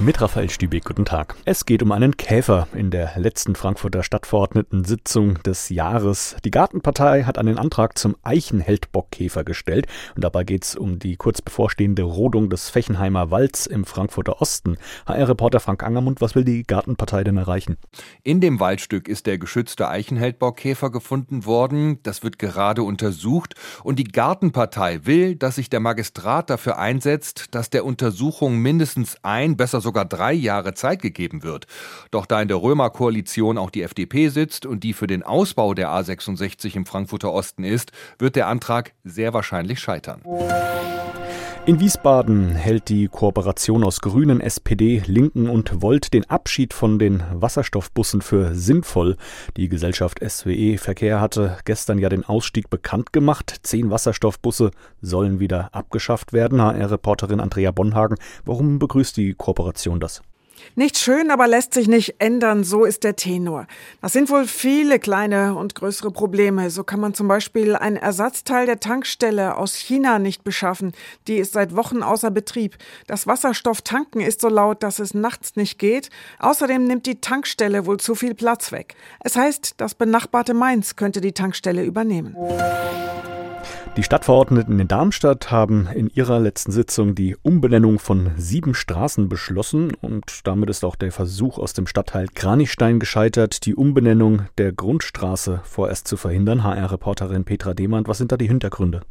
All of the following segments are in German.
Mit Raphael Stübeck, guten Tag. Es geht um einen Käfer in der letzten Frankfurter Stadtverordnetensitzung des Jahres. Die Gartenpartei hat einen Antrag zum Eichenheldbockkäfer gestellt und dabei geht es um die kurz bevorstehende Rodung des Fechenheimer Walds im Frankfurter Osten. HR-Reporter Frank Angermund, was will die Gartenpartei denn erreichen? In dem Waldstück ist der geschützte Eichenheldbockkäfer gefunden worden. Das wird gerade untersucht und die Gartenpartei will, dass sich der Magistrat dafür einsetzt, dass der Untersuchung mindestens ein, besser sogar drei Jahre Zeit gegeben wird. Doch da in der Römer-Koalition auch die FDP sitzt und die für den Ausbau der A66 im Frankfurter Osten ist, wird der Antrag sehr wahrscheinlich scheitern. In Wiesbaden hält die Kooperation aus Grünen, SPD, Linken und Volt den Abschied von den Wasserstoffbussen für sinnvoll. Die Gesellschaft SWE Verkehr hatte gestern ja den Ausstieg bekannt gemacht. Zehn Wasserstoffbusse sollen wieder abgeschafft werden. HR-Reporterin Andrea Bonhagen, warum begrüßt die Kooperation das? Nicht schön, aber lässt sich nicht ändern, so ist der Tenor. Das sind wohl viele kleine und größere Probleme. So kann man zum Beispiel ein Ersatzteil der Tankstelle aus China nicht beschaffen. Die ist seit Wochen außer Betrieb. Das Wasserstofftanken ist so laut, dass es nachts nicht geht. Außerdem nimmt die Tankstelle wohl zu viel Platz weg. Es heißt, das benachbarte Mainz könnte die Tankstelle übernehmen. Die Stadtverordneten in Darmstadt haben in ihrer letzten Sitzung die Umbenennung von sieben Straßen beschlossen und damit ist auch der Versuch aus dem Stadtteil Kranichstein gescheitert, die Umbenennung der Grundstraße vorerst zu verhindern. HR-Reporterin Petra Demand, was sind da die Hintergründe?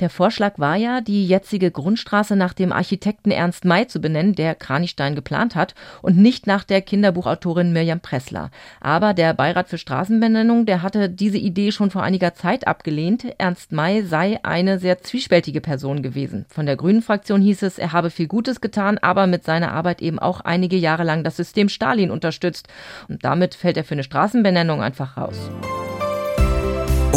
Der Vorschlag war ja, die jetzige Grundstraße nach dem Architekten Ernst May zu benennen, der Kranichstein geplant hat, und nicht nach der Kinderbuchautorin Mirjam Pressler. Aber der Beirat für Straßenbenennung, der hatte diese Idee schon vor einiger Zeit abgelehnt. Ernst May sei eine sehr zwiespältige Person gewesen. Von der Grünen Fraktion hieß es, er habe viel Gutes getan, aber mit seiner Arbeit eben auch einige Jahre lang das System Stalin unterstützt. Und damit fällt er für eine Straßenbenennung einfach raus.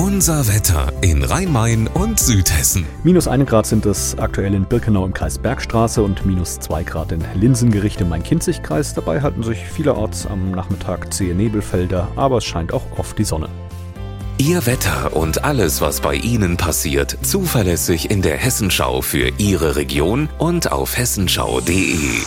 Unser Wetter in Rhein-Main und Südhessen. Minus 1 Grad sind es aktuell in Birkenau im Kreis Bergstraße und minus 2 Grad in Linsengericht im Main-Kinzig-Kreis. Dabei halten sich vielerorts am Nachmittag zähe Nebelfelder, aber es scheint auch oft die Sonne. Ihr Wetter und alles, was bei Ihnen passiert, zuverlässig in der Hessenschau für Ihre Region und auf hessenschau.de.